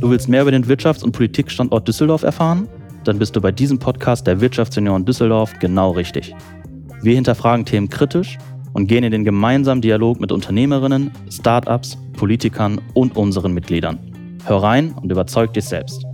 Du willst mehr über den Wirtschafts- und Politikstandort Düsseldorf erfahren? Dann bist du bei diesem Podcast der Wirtschaftsunion Düsseldorf genau richtig. Wir hinterfragen Themen kritisch und gehen in den gemeinsamen Dialog mit Unternehmerinnen, Startups, Politikern und unseren Mitgliedern. Hör rein und überzeug dich selbst.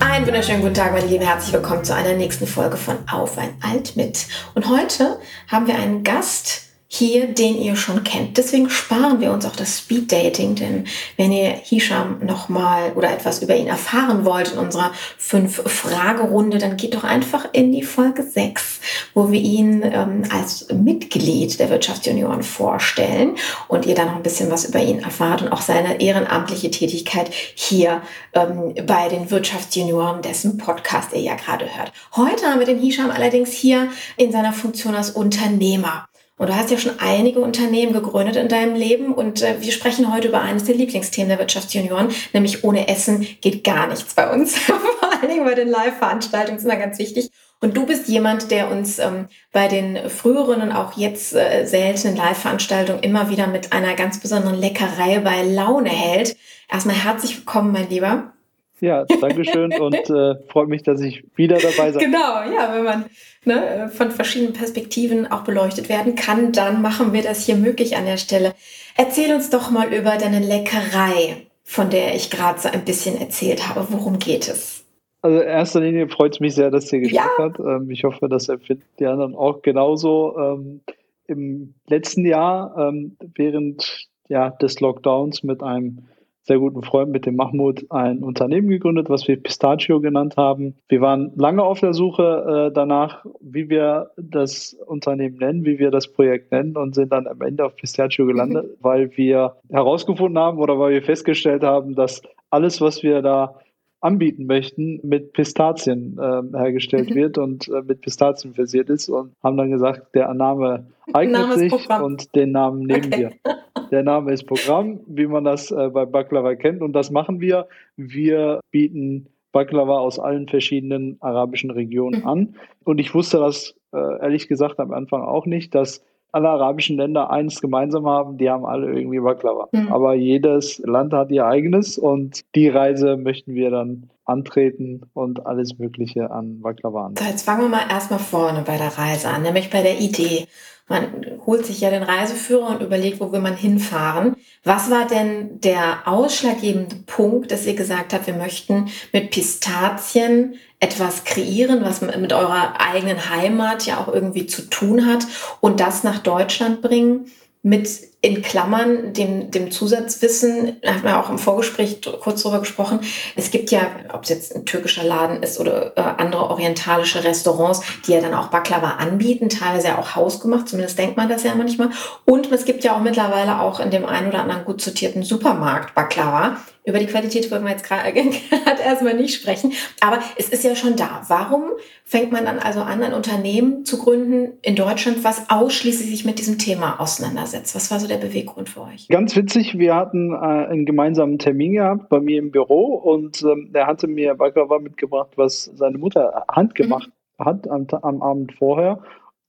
Einen wunderschönen guten Tag, meine Lieben. Herzlich willkommen zu einer nächsten Folge von Auf ein Alt mit. Und heute haben wir einen Gast, hier, den ihr schon kennt. Deswegen sparen wir uns auch das Speed Dating, denn wenn ihr Hisham nochmal oder etwas über ihn erfahren wollt in unserer Fünf-Fragerunde, dann geht doch einfach in die Folge 6, wo wir ihn ähm, als Mitglied der Wirtschaftsjunioren vorstellen und ihr dann noch ein bisschen was über ihn erfahrt und auch seine ehrenamtliche Tätigkeit hier ähm, bei den Wirtschaftsjunioren, dessen Podcast ihr ja gerade hört. Heute haben wir den Hisham allerdings hier in seiner Funktion als Unternehmer. Und du hast ja schon einige Unternehmen gegründet in deinem Leben und äh, wir sprechen heute über eines der Lieblingsthemen der Wirtschaftsjunioren, nämlich ohne Essen geht gar nichts bei uns. Vor allen Dingen bei den Live-Veranstaltungen ist immer ganz wichtig. Und du bist jemand, der uns ähm, bei den früheren und auch jetzt äh, seltenen Live-Veranstaltungen immer wieder mit einer ganz besonderen Leckerei bei Laune hält. Erstmal herzlich willkommen, mein Lieber. Ja, Dankeschön und äh, freut mich, dass ich wieder dabei sein Genau, ja, wenn man ne, von verschiedenen Perspektiven auch beleuchtet werden kann, dann machen wir das hier möglich an der Stelle. Erzähl uns doch mal über deine Leckerei, von der ich gerade so ein bisschen erzählt habe. Worum geht es? Also in erster Linie freut es mich sehr, dass ihr geschmeckt ja. hat. Ähm, ich hoffe, das empfinden die anderen auch genauso. Ähm, Im letzten Jahr, ähm, während ja, des Lockdowns mit einem sehr guten Freund mit dem Mahmoud ein Unternehmen gegründet, was wir Pistachio genannt haben. Wir waren lange auf der Suche äh, danach, wie wir das Unternehmen nennen, wie wir das Projekt nennen und sind dann am Ende auf Pistachio gelandet, mhm. weil wir herausgefunden haben oder weil wir festgestellt haben, dass alles, was wir da anbieten möchten, mit Pistazien äh, hergestellt mhm. wird und äh, mit Pistazien versiert ist und haben dann gesagt, der Name eignet Name sich und den Namen nehmen okay. wir. Der Name ist Programm, wie man das äh, bei Baklava kennt und das machen wir. Wir bieten Baklava aus allen verschiedenen arabischen Regionen an und ich wusste das äh, ehrlich gesagt am Anfang auch nicht, dass alle arabischen Länder eins gemeinsam haben, die haben alle irgendwie Baklava. Mhm. Aber jedes Land hat ihr eigenes und die Reise möchten wir dann antreten und alles Mögliche an Baklava an. So, jetzt fangen wir mal erstmal vorne bei der Reise an, nämlich bei der Idee. Man holt sich ja den Reiseführer und überlegt, wo will man hinfahren. Was war denn der ausschlaggebende Punkt, dass ihr gesagt habt, wir möchten mit Pistazien etwas kreieren, was mit eurer eigenen Heimat ja auch irgendwie zu tun hat und das nach Deutschland bringen mit in Klammern dem, dem Zusatzwissen, da haben wir auch im Vorgespräch kurz drüber gesprochen, es gibt ja, ob es jetzt ein türkischer Laden ist oder äh, andere orientalische Restaurants, die ja dann auch Baklava anbieten, teilweise ja auch hausgemacht, zumindest denkt man das ja manchmal. Und es gibt ja auch mittlerweile auch in dem einen oder anderen gut sortierten Supermarkt Baklava. Über die Qualität wollen wir jetzt gerade erstmal nicht sprechen, aber es ist ja schon da. Warum fängt man dann also an, ein Unternehmen zu gründen in Deutschland, was ausschließlich sich mit diesem Thema auseinandersetzt? Was war so der Beweggrund für euch? Ganz witzig, wir hatten äh, einen gemeinsamen Termin gehabt bei mir im Büro und ähm, er hatte mir Baklava mitgebracht, was seine Mutter handgemacht mhm. hat am, am Abend vorher.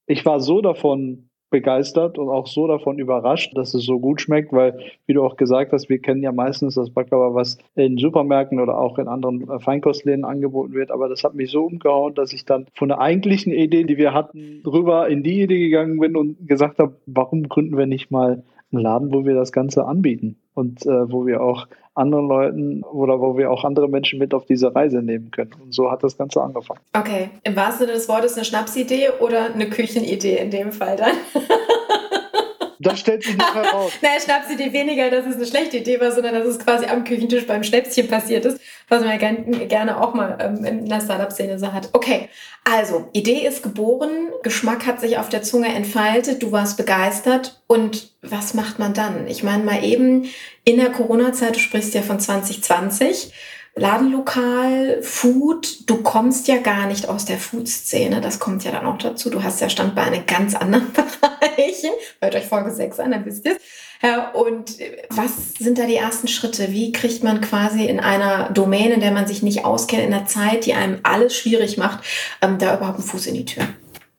Ich war so davon begeistert und auch so davon überrascht, dass es so gut schmeckt, weil, wie du auch gesagt hast, wir kennen ja meistens das Baklava, was in Supermärkten oder auch in anderen äh, Feinkostläden angeboten wird. Aber das hat mich so umgehauen, dass ich dann von der eigentlichen Idee, die wir hatten, rüber in die Idee gegangen bin und gesagt habe, warum gründen wir nicht mal einen Laden, wo wir das Ganze anbieten und äh, wo wir auch anderen Leuten oder wo wir auch andere Menschen mit auf diese Reise nehmen können. Und so hat das Ganze angefangen. Okay, im wahrsten Sinne des Wortes eine Schnapsidee oder eine Küchenidee in dem Fall dann? Das stellt sich nachher raus. naja, Schnapsidee weniger, dass es eine schlechte Idee war, sondern dass es quasi am Küchentisch beim Schnäpschen passiert ist, was man ja gerne auch mal ähm, in der Startup-Szene so hat. Okay, also, Idee ist geboren, Geschmack hat sich auf der Zunge entfaltet, du warst begeistert und was macht man dann? Ich meine mal eben in der Corona-Zeit, du sprichst ja von 2020, Ladenlokal, Food, du kommst ja gar nicht aus der Food-Szene, das kommt ja dann auch dazu. Du hast ja Standbeine in ganz anderen Bereichen. Hört euch Folge 6 an, dann wisst ihr. Ja, und was sind da die ersten Schritte? Wie kriegt man quasi in einer Domäne, in der man sich nicht auskennt, in einer Zeit, die einem alles schwierig macht, ähm, da überhaupt einen Fuß in die Tür?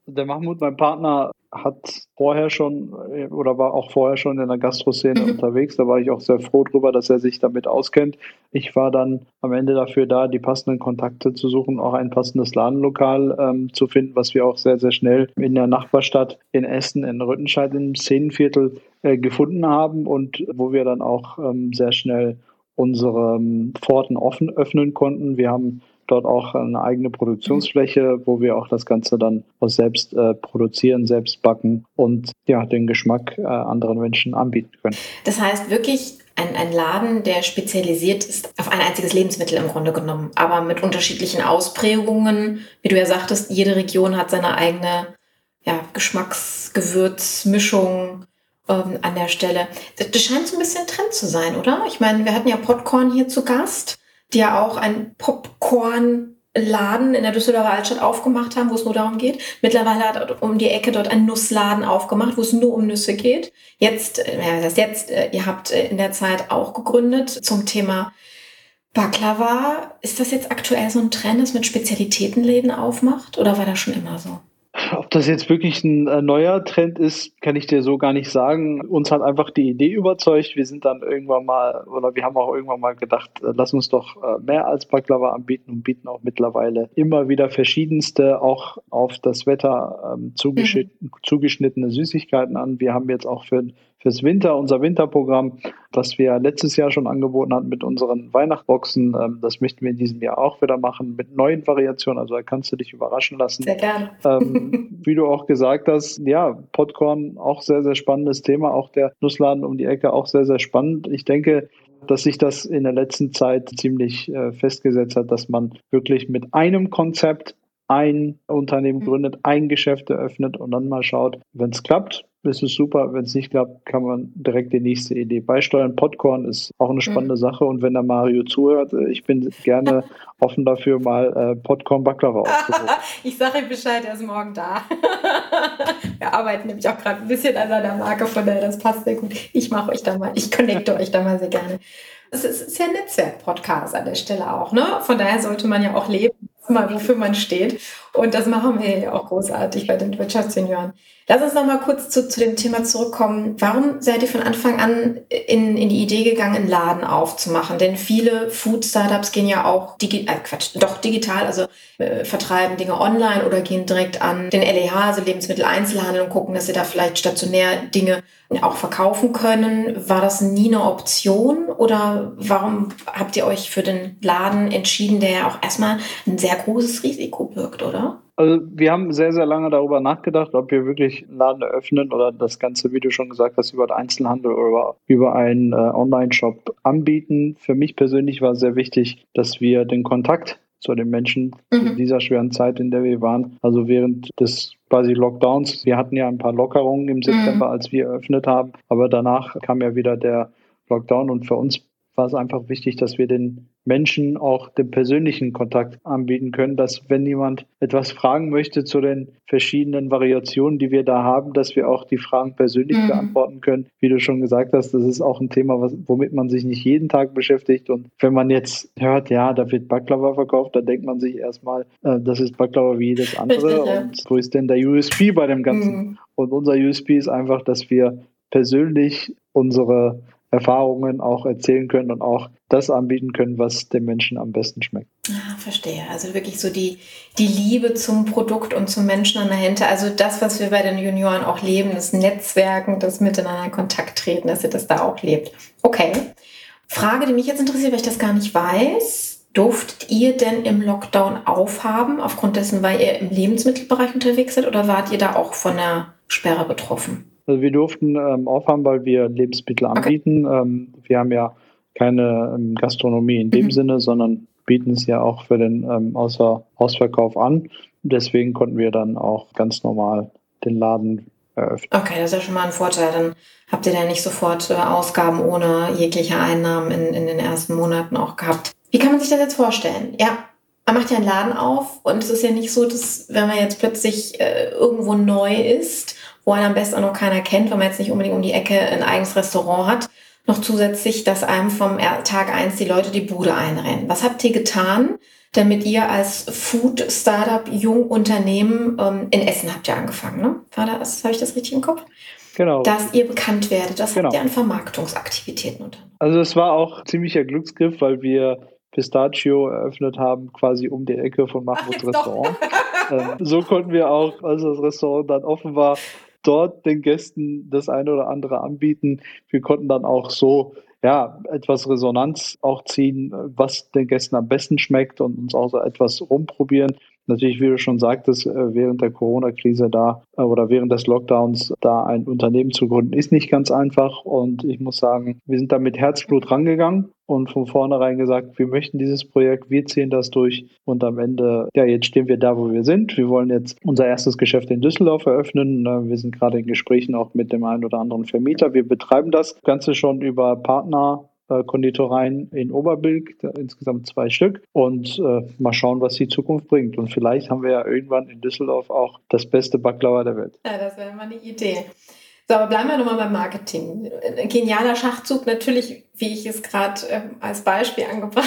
Der Mahmoud, mein Partner, hat vorher schon äh, oder war auch vorher schon in der Gastroszene mhm. unterwegs. Da war ich auch sehr froh drüber, dass er sich damit auskennt. Ich war dann am Ende dafür da, die passenden Kontakte zu suchen, auch ein passendes Ladenlokal ähm, zu finden, was wir auch sehr, sehr schnell in der Nachbarstadt in Essen, in Rüttenscheid im Szenenviertel äh, gefunden haben und wo wir dann auch ähm, sehr schnell unsere ähm, Pforten offen öffnen konnten. Wir haben dort auch eine eigene Produktionsfläche, wo wir auch das Ganze dann selbst äh, produzieren, selbst backen und ja, den Geschmack äh, anderen Menschen anbieten können. Das heißt wirklich ein, ein Laden, der spezialisiert ist auf ein einziges Lebensmittel im Grunde genommen, aber mit unterschiedlichen Ausprägungen. Wie du ja sagtest, jede Region hat seine eigene ja, Geschmacksgewürzmischung ähm, an der Stelle. Das, das scheint so ein bisschen Trend zu sein, oder? Ich meine, wir hatten ja Popcorn hier zu Gast die ja auch ein Popcorn-Laden in der Düsseldorfer Altstadt aufgemacht haben, wo es nur darum geht. Mittlerweile hat um die Ecke dort ein Nussladen aufgemacht, wo es nur um Nüsse geht. Jetzt, äh, ja, das jetzt, äh, ihr habt äh, in der Zeit auch gegründet zum Thema Baklava. Ist das jetzt aktuell so ein Trend, das mit Spezialitätenläden aufmacht oder war das schon immer so? Ob das jetzt wirklich ein äh, neuer Trend ist, kann ich dir so gar nicht sagen. Uns hat einfach die Idee überzeugt. Wir sind dann irgendwann mal, oder wir haben auch irgendwann mal gedacht, äh, lass uns doch äh, mehr als Baklava anbieten und bieten auch mittlerweile immer wieder verschiedenste, auch auf das Wetter ähm, zugeschnittene, mhm. zugeschnittene Süßigkeiten an. Wir haben jetzt auch für fürs Winter, unser Winterprogramm, das wir letztes Jahr schon angeboten hatten mit unseren Weihnachtsboxen. Ähm, das möchten wir in diesem Jahr auch wieder machen mit neuen Variationen. Also da kannst du dich überraschen lassen. Sehr gerne. Ähm, wie du auch gesagt hast, ja, Popcorn auch sehr, sehr spannendes Thema. Auch der Nussladen um die Ecke auch sehr, sehr spannend. Ich denke, dass sich das in der letzten Zeit ziemlich äh, festgesetzt hat, dass man wirklich mit einem Konzept ein Unternehmen mhm. gründet, ein Geschäft eröffnet und dann mal schaut, wenn es klappt, ist es super. Wenn es nicht klappt, kann man direkt die nächste Idee beisteuern. Popcorn ist auch eine spannende mhm. Sache und wenn der Mario zuhört, äh, ich bin gerne offen dafür, mal äh, Popcorn Baklava auszuprobieren. ich sage ihm Bescheid, er ist morgen da. Wir arbeiten nämlich auch gerade ein bisschen an seiner Marke, von daher das passt sehr gut. Ich mache euch da mal, ich connecte euch da mal sehr gerne. Es ist ja ein Netzwerk-Podcast an der Stelle auch, ne? Von daher sollte man ja auch leben, mal wofür man steht. Und das machen wir ja auch großartig bei den Wirtschaftssenioren. Lass uns noch mal kurz zu, zu dem Thema zurückkommen. Warum seid ihr von Anfang an in, in die Idee gegangen, einen Laden aufzumachen? Denn viele Food-Startups gehen ja auch digi äh, Quatsch, doch digital, also äh, vertreiben Dinge online oder gehen direkt an den LEH, also Lebensmitteleinzelhandel und gucken, dass sie da vielleicht stationär Dinge auch verkaufen können. War das nie eine Option oder warum habt ihr euch für den Laden entschieden, der ja auch erstmal ein sehr großes Risiko birgt, oder? Also wir haben sehr, sehr lange darüber nachgedacht, ob wir wirklich einen Laden eröffnen oder das Ganze, wie du schon gesagt hast, über den Einzelhandel oder über einen äh, Online-Shop anbieten. Für mich persönlich war sehr wichtig, dass wir den Kontakt zu den Menschen mhm. in dieser schweren Zeit, in der wir waren, also während des quasi Lockdowns, wir hatten ja ein paar Lockerungen im September, mhm. als wir eröffnet haben, aber danach kam ja wieder der Lockdown und für uns war es einfach wichtig, dass wir den Menschen auch den persönlichen Kontakt anbieten können, dass wenn jemand etwas fragen möchte zu den verschiedenen Variationen, die wir da haben, dass wir auch die Fragen persönlich mhm. beantworten können. Wie du schon gesagt hast, das ist auch ein Thema, was, womit man sich nicht jeden Tag beschäftigt. Und wenn man jetzt hört, ja, da wird Baklava verkauft, dann denkt man sich erstmal, äh, das ist Baklava wie jedes andere. Und wo ist denn der USP bei dem Ganzen? Mhm. Und unser USP ist einfach, dass wir persönlich unsere Erfahrungen auch erzählen können und auch das anbieten können, was dem Menschen am besten schmeckt. Ah, verstehe. Also wirklich so die, die Liebe zum Produkt und zum Menschen an der Hände. Also das, was wir bei den Junioren auch leben, das Netzwerken, das Miteinander in Kontakt treten, dass ihr das da auch lebt. Okay. Frage, die mich jetzt interessiert, weil ich das gar nicht weiß. Durftet ihr denn im Lockdown aufhaben, aufgrund dessen, weil ihr im Lebensmittelbereich unterwegs seid, oder wart ihr da auch von der Sperre betroffen? Also wir durften ähm, aufhaben, weil wir Lebensmittel anbieten. Okay. Ähm, wir haben ja keine ähm, Gastronomie in dem mhm. Sinne, sondern bieten es ja auch für den ähm, Außer Ausverkauf an. Deswegen konnten wir dann auch ganz normal den Laden eröffnen. Okay, das ist ja schon mal ein Vorteil. Dann habt ihr da nicht sofort äh, Ausgaben ohne jegliche Einnahmen in, in den ersten Monaten auch gehabt. Wie kann man sich das jetzt vorstellen? Ja, man macht ja einen Laden auf und es ist ja nicht so, dass wenn man jetzt plötzlich äh, irgendwo neu ist, wo einen am besten auch noch keiner kennt, wenn man jetzt nicht unbedingt um die Ecke ein eigenes Restaurant hat, noch zusätzlich, dass einem vom Tag eins die Leute die Bude einrennen. Was habt ihr getan, damit ihr als Food-Startup, Jungunternehmen ähm, in Essen habt ihr angefangen, ne? War das, habe ich das richtig im Kopf? Genau. Dass ihr bekannt werdet. Das genau. habt ihr an Vermarktungsaktivitäten unternommen. Also es war auch ziemlicher Glücksgriff, weil wir Pistachio eröffnet haben, quasi um die Ecke von Mahmouds Restaurant. ähm, so konnten wir auch, als das Restaurant dann offen war, dort den Gästen das eine oder andere anbieten. Wir konnten dann auch so ja, etwas Resonanz auch ziehen, was den Gästen am besten schmeckt und uns auch so etwas rumprobieren. Natürlich, wie du schon sagtest, äh, während der Corona-Krise da äh, oder während des Lockdowns da ein Unternehmen zu gründen, ist nicht ganz einfach. Und ich muss sagen, wir sind da mit Herzblut rangegangen und von vornherein gesagt, wir möchten dieses Projekt, wir ziehen das durch. Und am Ende, ja, jetzt stehen wir da, wo wir sind. Wir wollen jetzt unser erstes Geschäft in Düsseldorf eröffnen. Äh, wir sind gerade in Gesprächen auch mit dem einen oder anderen Vermieter. Wir betreiben das Ganze schon über Partner Konditoreien in Oberbilk, insgesamt zwei Stück. Und äh, mal schauen, was die Zukunft bringt. Und vielleicht haben wir ja irgendwann in Düsseldorf auch das beste Baklava der Welt. Ja, das wäre mal eine Idee. So, aber bleiben wir nochmal beim Marketing. Ein genialer Schachzug, natürlich, wie ich es gerade äh, als Beispiel angebracht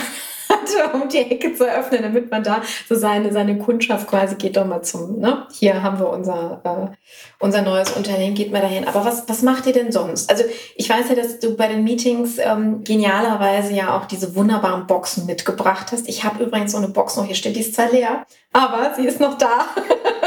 hatte, um die Ecke zu öffnen, damit man da so seine, seine Kundschaft quasi geht doch mal zum, ne? Hier haben wir unser, äh, unser neues Unternehmen, geht mal dahin. Aber was, was macht ihr denn sonst? Also ich weiß ja, dass du bei den Meetings ähm, genialerweise ja auch diese wunderbaren Boxen mitgebracht hast. Ich habe übrigens so eine Box noch hier steht, die ist zwar leer, aber sie ist noch da.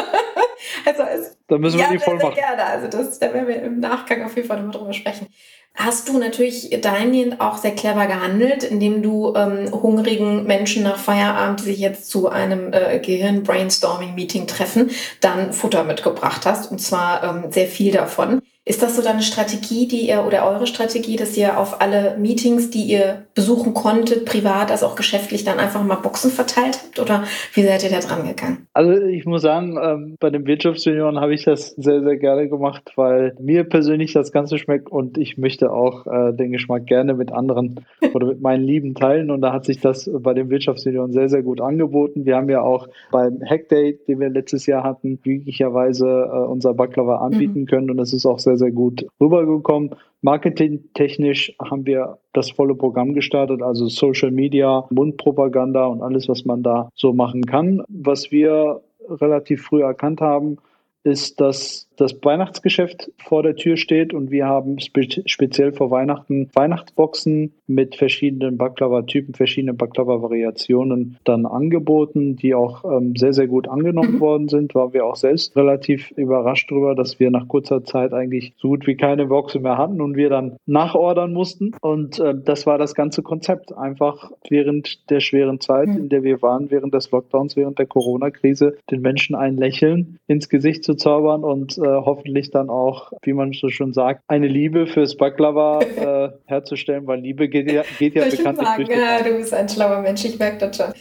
also es, da müssen wir ja, die voll machen. Gerne. Also das, da werden wir im Nachgang auf jeden Fall nochmal drüber sprechen hast du natürlich dahingehend auch sehr clever gehandelt, indem du ähm, hungrigen Menschen nach Feierabend, die sich jetzt zu einem äh, Gehirn-Brainstorming-Meeting treffen, dann Futter mitgebracht hast. Und zwar ähm, sehr viel davon. Ist das so deine Strategie, die ihr oder eure Strategie, dass ihr auf alle Meetings, die ihr besuchen konntet, privat als auch geschäftlich, dann einfach mal Boxen verteilt habt? Oder wie seid ihr da dran gegangen? Also ich muss sagen, ähm, bei den Wirtschaftsjunioren habe ich das sehr, sehr gerne gemacht, weil mir persönlich das Ganze schmeckt und ich möchte auch äh, den Geschmack gerne mit anderen oder mit meinen Lieben teilen. Und da hat sich das bei den Wirtschaftsjunioren sehr, sehr gut angeboten. Wir haben ja auch beim Hackday, den wir letztes Jahr hatten, glücklicherweise äh, unser Baklava anbieten mhm. können und das ist auch sehr sehr, sehr gut rübergekommen. Marketingtechnisch haben wir das volle Programm gestartet, also Social Media, Mundpropaganda und alles, was man da so machen kann. Was wir relativ früh erkannt haben, ist, dass das Weihnachtsgeschäft vor der Tür steht und wir haben spe speziell vor Weihnachten Weihnachtsboxen mit verschiedenen Baklava-Typen, verschiedenen Baklava-Variationen dann angeboten, die auch ähm, sehr, sehr gut angenommen mhm. worden sind. Waren wir auch selbst relativ überrascht darüber, dass wir nach kurzer Zeit eigentlich so gut wie keine Boxen mehr hatten und wir dann nachordern mussten. Und äh, das war das ganze Konzept. Einfach während der schweren Zeit, mhm. in der wir waren, während des Lockdowns, während der Corona-Krise, den Menschen ein Lächeln ins Gesicht zu zaubern und äh, hoffentlich dann auch, wie man so schon sagt, eine Liebe fürs Baklava äh, herzustellen, weil Liebe geht ja, geht ja bekanntlich durch ja, Du bist ein schlauer Mensch, ich merke das schon.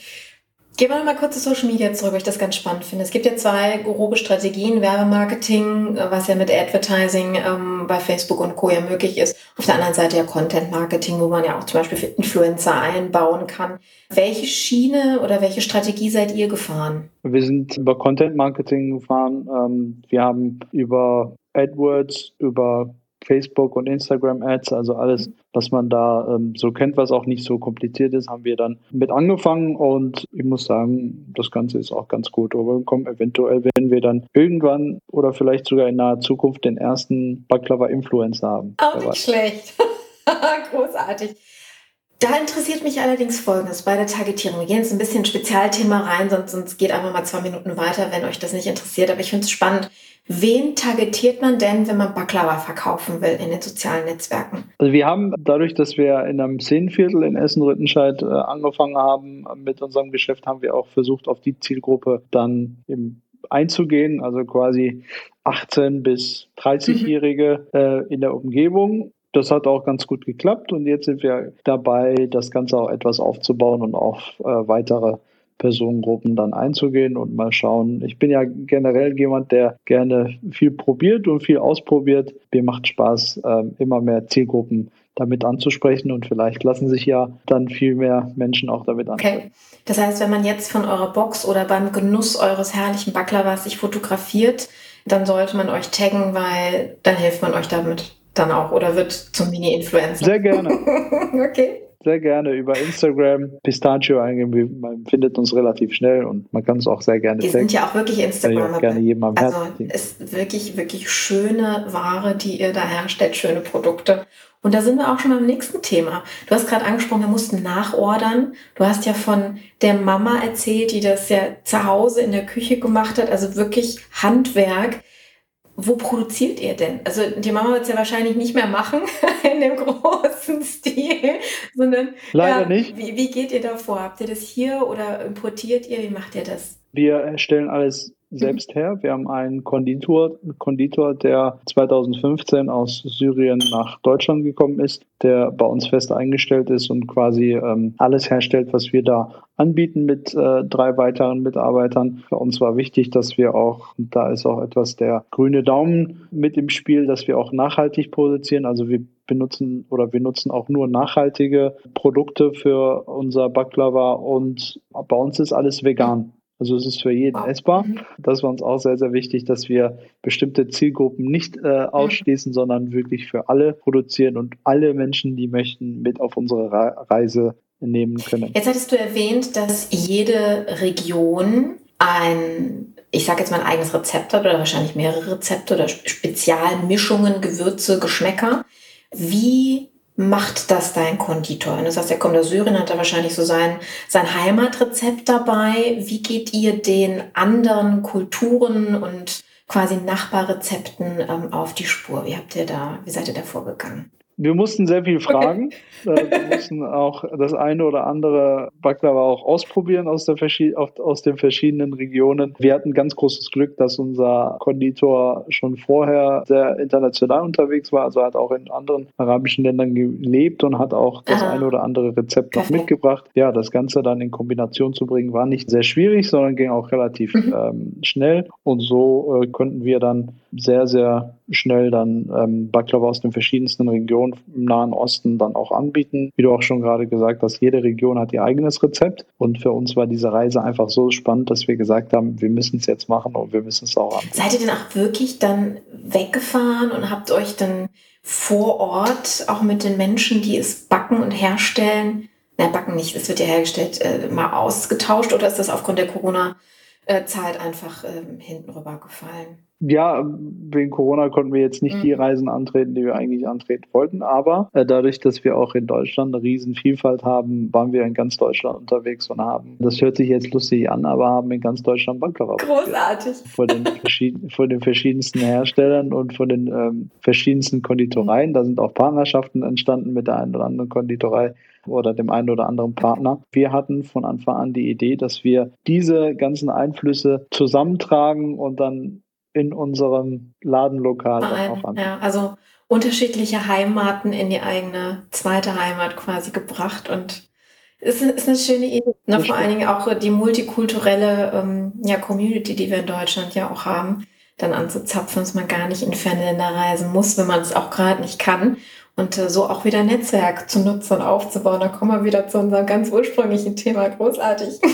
Gehen wir mal kurz zu Social Media zurück, weil ich das ganz spannend finde. Es gibt ja zwei grobe Strategien, Werbemarketing, was ja mit Advertising ähm, bei Facebook und Co. ja möglich ist. Auf der anderen Seite ja Content Marketing, wo man ja auch zum Beispiel für Influencer einbauen kann. Welche Schiene oder welche Strategie seid ihr gefahren? Wir sind über Content Marketing gefahren. Ähm, wir haben über AdWords, über Facebook und Instagram Ads, also alles, was man da ähm, so kennt, was auch nicht so kompliziert ist, haben wir dann mit angefangen und ich muss sagen, das Ganze ist auch ganz gut rübergekommen. Eventuell werden wir dann irgendwann oder vielleicht sogar in naher Zukunft den ersten Baklava-Influencer haben. Auch nicht schlecht. Großartig. Da interessiert mich allerdings Folgendes bei der Targetierung. Wir gehen jetzt ein bisschen Spezialthema rein, sonst, sonst geht einfach mal zwei Minuten weiter, wenn euch das nicht interessiert. Aber ich finde es spannend. Wen targetiert man denn, wenn man Baklava verkaufen will in den sozialen Netzwerken? Also wir haben dadurch, dass wir in einem Szenenviertel in Essen-Rüttenscheid äh, angefangen haben mit unserem Geschäft, haben wir auch versucht, auf die Zielgruppe dann im einzugehen, also quasi 18 bis 30-Jährige mhm. äh, in der Umgebung das hat auch ganz gut geklappt und jetzt sind wir dabei, das Ganze auch etwas aufzubauen und auf äh, weitere Personengruppen dann einzugehen und mal schauen. Ich bin ja generell jemand, der gerne viel probiert und viel ausprobiert. Mir macht Spaß, äh, immer mehr Zielgruppen damit anzusprechen und vielleicht lassen sich ja dann viel mehr Menschen auch damit ansprechen. Okay. Das heißt, wenn man jetzt von eurer Box oder beim Genuss eures herrlichen Baklavas sich fotografiert, dann sollte man euch taggen, weil dann hilft man euch damit dann auch oder wird zum Mini-Influencer? Sehr gerne. okay sehr gerne über Instagram Pistachio eingeben. Man findet uns relativ schnell und man kann es auch sehr gerne. Wir sind ja auch wirklich Instagram. Auch gerne jedem am also ist wirklich, wirklich schöne Ware, die ihr da herstellt, schöne Produkte. Und da sind wir auch schon beim nächsten Thema. Du hast gerade angesprochen, wir mussten nachordern. Du hast ja von der Mama erzählt, die das ja zu Hause in der Küche gemacht hat, also wirklich Handwerk wo produziert ihr denn? Also die Mama wird es ja wahrscheinlich nicht mehr machen in dem großen Stil, sondern leider ja, nicht. Wie, wie geht ihr da vor? Habt ihr das hier oder importiert ihr? Wie macht ihr das? Wir stellen alles selbst her. Wir haben einen Konditor, Konditor, der 2015 aus Syrien nach Deutschland gekommen ist, der bei uns fest eingestellt ist und quasi ähm, alles herstellt, was wir da anbieten mit äh, drei weiteren Mitarbeitern. Für uns war wichtig, dass wir auch, da ist auch etwas der grüne Daumen mit im Spiel, dass wir auch nachhaltig produzieren. Also wir benutzen oder wir nutzen auch nur nachhaltige Produkte für unser Baklava und bei uns ist alles vegan. Also es ist für jeden essbar. Mhm. Das war uns auch sehr, sehr wichtig, dass wir bestimmte Zielgruppen nicht äh, mhm. ausschließen, sondern wirklich für alle produzieren und alle Menschen, die möchten, mit auf unsere Reise nehmen können. Jetzt hattest du erwähnt, dass jede Region ein, ich sage jetzt mal ein eigenes Rezept hat oder wahrscheinlich mehrere Rezepte oder Spezialmischungen, Gewürze, Geschmäcker. Wie macht das dein Konditor? Du sagst, er kommt aus Syrien, hat er wahrscheinlich so sein, sein Heimatrezept dabei. Wie geht ihr den anderen Kulturen und quasi Nachbarrezepten ähm, auf die Spur? Wie habt ihr da, wie seid ihr da vorgegangen? Wir mussten sehr viel fragen. Okay. Äh, wir mussten auch das eine oder andere Baklava auch ausprobieren aus, der, aus den verschiedenen Regionen. Wir hatten ganz großes Glück, dass unser Konditor schon vorher sehr international unterwegs war, also hat auch in anderen arabischen Ländern gelebt und hat auch das Aha. eine oder andere Rezept noch mitgebracht. Ja, das Ganze dann in Kombination zu bringen, war nicht sehr schwierig, sondern ging auch relativ mhm. ähm, schnell. Und so äh, konnten wir dann sehr, sehr schnell dann ähm, Baklava aus den verschiedensten Regionen im Nahen Osten dann auch anbieten. Wie du auch schon gerade gesagt hast, jede Region hat ihr eigenes Rezept. Und für uns war diese Reise einfach so spannend, dass wir gesagt haben, wir müssen es jetzt machen und wir müssen es auch anbieten. Seid ihr denn auch wirklich dann weggefahren und habt euch dann vor Ort auch mit den Menschen, die es backen und herstellen, na, backen nicht, es wird ja hergestellt, äh, mal ausgetauscht oder ist das aufgrund der Corona-Zeit einfach äh, hinten rüber gefallen? Ja, wegen Corona konnten wir jetzt nicht mhm. die Reisen antreten, die wir eigentlich antreten wollten. Aber äh, dadurch, dass wir auch in Deutschland eine riesen Vielfalt haben, waren wir in ganz Deutschland unterwegs und haben, das hört sich jetzt lustig an, aber haben in ganz Deutschland Baklava. Großartig. Von den, von den verschiedensten Herstellern und von den ähm, verschiedensten Konditoreien. Da sind auch Partnerschaften entstanden mit der einen oder anderen Konditorei oder dem einen oder anderen Partner. Wir hatten von Anfang an die Idee, dass wir diese ganzen Einflüsse zusammentragen und dann in unserem Ladenlokal Ein, auch an. Ja, also unterschiedliche Heimaten in die eigene zweite Heimat quasi gebracht und ist, ist eine schöne Idee. Ne, vor allen Dingen auch die multikulturelle ähm, ja, Community, die wir in Deutschland ja auch haben, dann anzuzapfen, dass man gar nicht in ferne Länder reisen muss, wenn man es auch gerade nicht kann. Und äh, so auch wieder Netzwerk zu nutzen und aufzubauen. Da kommen wir wieder zu unserem ganz ursprünglichen Thema. Großartig.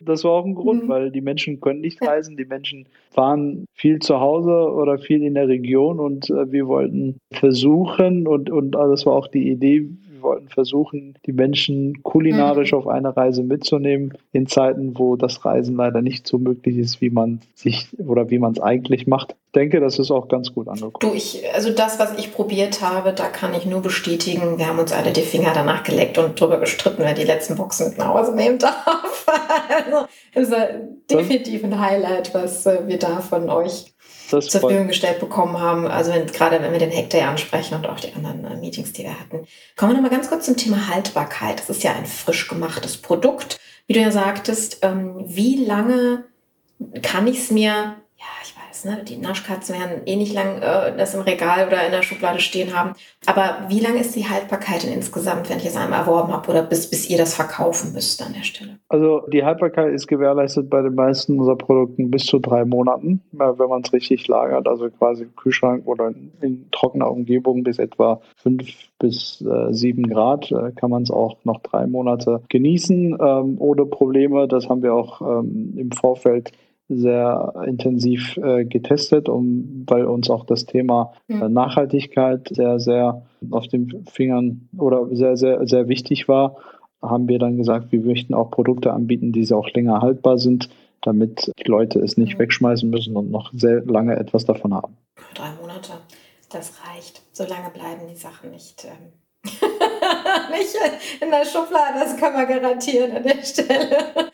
Das war auch ein Grund, mhm. weil die Menschen können nicht reisen, die Menschen waren viel zu Hause oder viel in der Region und äh, wir wollten versuchen und, und äh, das war auch die Idee, wir wollten versuchen, die Menschen kulinarisch mhm. auf eine Reise mitzunehmen in Zeiten, wo das Reisen leider nicht so möglich ist, wie man sich oder wie man es eigentlich macht. Ich denke, das ist auch ganz gut angekommen. Du, ich, also das, was ich probiert habe, da kann ich nur bestätigen, wir haben uns alle die Finger danach geleckt und darüber gestritten, wer die letzten Boxen mit nach Hause nehmen darf. also, das ist definitiv ein Highlight, was äh, wir da von euch das zur Verfügung gestellt bekommen haben. Also wenn, gerade wenn wir den Hektar ansprechen und auch die anderen äh, Meetings, die wir hatten. Kommen wir nochmal ganz kurz zum Thema Haltbarkeit. Das ist ja ein frisch gemachtes Produkt. Wie du ja sagtest, ähm, wie lange kann ich es mir ja, ich weiß, ne, die Naschkatzen werden eh nicht lang äh, das im Regal oder in der Schublade stehen haben. Aber wie lange ist die Haltbarkeit denn insgesamt, wenn ich es einmal erworben habe oder bis, bis ihr das verkaufen müsst an der Stelle? Also die Haltbarkeit ist gewährleistet bei den meisten unserer Produkten bis zu drei Monaten, äh, wenn man es richtig lagert, also quasi im Kühlschrank oder in, in trockener Umgebung bis etwa fünf bis äh, sieben Grad äh, kann man es auch noch drei Monate genießen ähm, ohne Probleme. Das haben wir auch ähm, im Vorfeld sehr intensiv äh, getestet, um, weil uns auch das Thema äh, Nachhaltigkeit sehr, sehr auf den Fingern oder sehr, sehr, sehr wichtig war, haben wir dann gesagt, wir möchten auch Produkte anbieten, die auch länger haltbar sind, damit die Leute es nicht mhm. wegschmeißen müssen und noch sehr lange etwas davon haben. Drei Monate, das reicht. So lange bleiben die Sachen nicht. Ähm nicht in der Schublade, das kann man garantieren an der Stelle.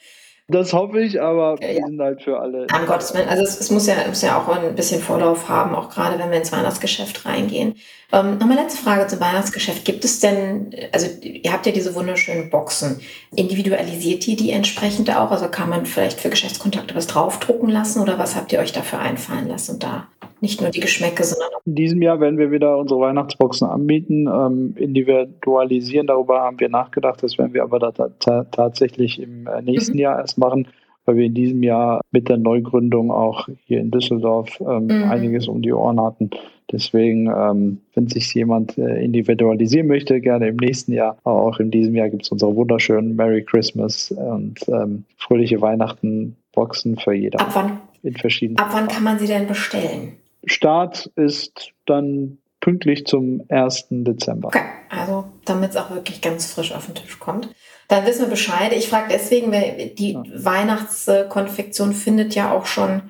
Das hoffe ich, aber okay, wir sind halt für alle. Am Gottes Willen. Also es, es, muss, ja, muss ja auch ein bisschen Vorlauf haben, auch gerade wenn wir ins Weihnachtsgeschäft reingehen. Ähm, Nochmal letzte Frage zum Weihnachtsgeschäft. Gibt es denn, also ihr habt ja diese wunderschönen Boxen. Individualisiert ihr die entsprechend auch? Also kann man vielleicht für Geschäftskontakte was draufdrucken lassen oder was habt ihr euch dafür einfallen lassen da nicht nur die Geschmäcke, sondern auch. In diesem Jahr werden wir wieder unsere Weihnachtsboxen anbieten, ähm, individualisieren. Darüber haben wir nachgedacht. Das werden wir aber da tatsächlich im äh, nächsten mhm. Jahr erst machen, weil wir in diesem Jahr mit der Neugründung auch hier in Düsseldorf ähm, mhm. einiges um die Ohren hatten. Deswegen, ähm, wenn sich jemand äh, individualisieren möchte, gerne im nächsten Jahr. Aber auch in diesem Jahr gibt es unsere wunderschönen Merry Christmas und ähm, fröhliche Weihnachten Boxen für jeder. Ab wann? In verschiedenen. Ab wann kann man sie denn bestellen? Start ist dann pünktlich zum 1. Dezember. Okay, also damit es auch wirklich ganz frisch auf den Tisch kommt. Dann wissen wir Bescheid. Ich frage deswegen, weil die. Weihnachtskonfektion findet ja auch schon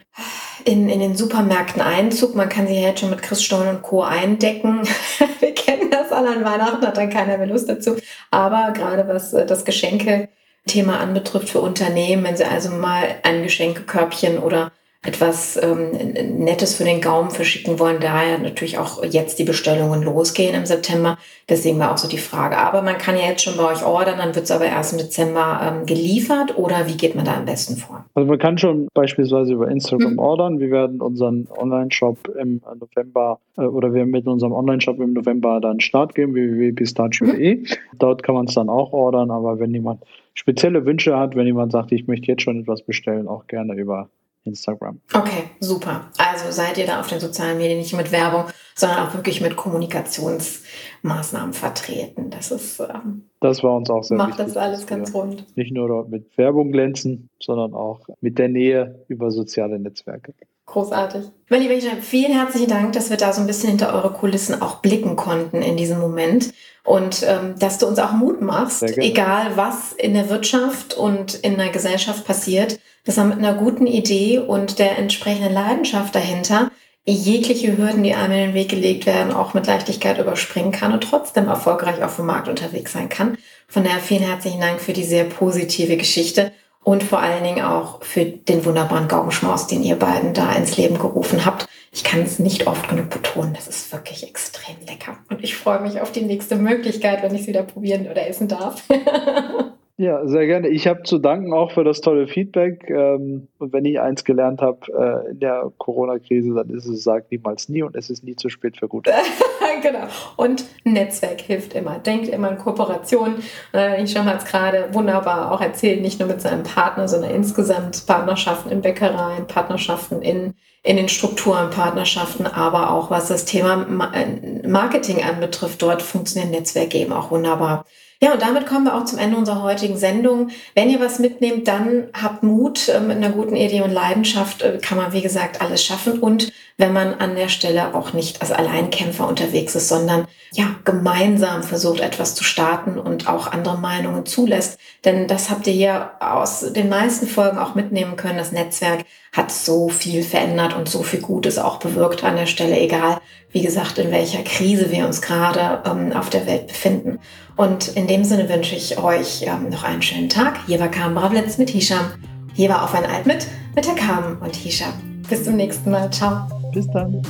in, in den Supermärkten Einzug. Man kann sie ja jetzt schon mit Christstollen und Co. eindecken. wir kennen das alle an Weihnachten, hat dann keiner mehr Lust dazu. Aber gerade was äh, das Geschenke-Thema anbetrifft für Unternehmen, wenn sie also mal ein Geschenkekörbchen oder etwas ähm, Nettes für den Gaumen verschicken wollen, daher natürlich auch jetzt die Bestellungen losgehen im September. Deswegen war auch so die Frage. Aber man kann ja jetzt schon bei euch ordern, dann wird es aber erst im Dezember ähm, geliefert oder wie geht man da am besten vor? Also man kann schon beispielsweise über Instagram mhm. ordern. Wir werden unseren Online-Shop im November äh, oder wir mit unserem Online-Shop im November dann Start geben, www.pistachio.de. Mhm. Dort kann man es dann auch ordern, aber wenn jemand spezielle Wünsche hat, wenn jemand sagt, ich möchte jetzt schon etwas bestellen, auch gerne über Instagram. Okay, super. Also seid ihr da auf den sozialen Medien nicht mit Werbung, sondern auch wirklich mit Kommunikationsmaßnahmen vertreten. Das ist. Ähm, das war uns auch sehr macht wichtig. Macht das alles ganz rund. Nicht nur mit Werbung glänzen, sondern auch mit der Nähe über soziale Netzwerke. Großartig. Mein lieber vielen herzlichen Dank, dass wir da so ein bisschen hinter eure Kulissen auch blicken konnten in diesem Moment und ähm, dass du uns auch Mut machst, egal was in der Wirtschaft und in der Gesellschaft passiert dass man mit einer guten Idee und der entsprechenden Leidenschaft dahinter jegliche Hürden, die einem in den Weg gelegt werden, auch mit Leichtigkeit überspringen kann und trotzdem erfolgreich auf dem Markt unterwegs sein kann. Von daher vielen herzlichen Dank für die sehr positive Geschichte und vor allen Dingen auch für den wunderbaren Gaumenschmaus, den ihr beiden da ins Leben gerufen habt. Ich kann es nicht oft genug betonen, das ist wirklich extrem lecker. Und ich freue mich auf die nächste Möglichkeit, wenn ich es wieder probieren oder essen darf. Ja, sehr gerne. Ich habe zu danken auch für das tolle Feedback. Ähm, und wenn ich eins gelernt habe äh, in der Corona-Krise, dann ist es, sagt niemals nie und es ist nie zu spät für gut. genau. Und Netzwerk hilft immer. Denkt immer in Kooperation. Ich habe es gerade wunderbar auch erzählt, nicht nur mit seinem Partner, sondern insgesamt Partnerschaften in Bäckereien, Partnerschaften in, in den Strukturen, Partnerschaften, aber auch was das Thema äh, Marketing anbetrifft. Dort funktionieren Netzwerke eben auch wunderbar. Ja, und damit kommen wir auch zum Ende unserer heutigen Sendung. Wenn ihr was mitnehmt, dann habt Mut. Äh, mit einer guten Idee und Leidenschaft äh, kann man, wie gesagt, alles schaffen. Und wenn man an der Stelle auch nicht als Alleinkämpfer unterwegs ist, sondern ja, gemeinsam versucht, etwas zu starten und auch andere Meinungen zulässt. Denn das habt ihr hier aus den meisten Folgen auch mitnehmen können. Das Netzwerk hat so viel verändert und so viel Gutes auch bewirkt an der Stelle, egal, wie gesagt, in welcher Krise wir uns gerade ähm, auf der Welt befinden. Und in dem Sinne wünsche ich euch ähm, noch einen schönen Tag. Hier war Carmen Bravlitz mit Hisham. Hier war Auf ein Alt mit, mit der Carmen und Hisham. Bis zum nächsten Mal. Ciao. Bis dann.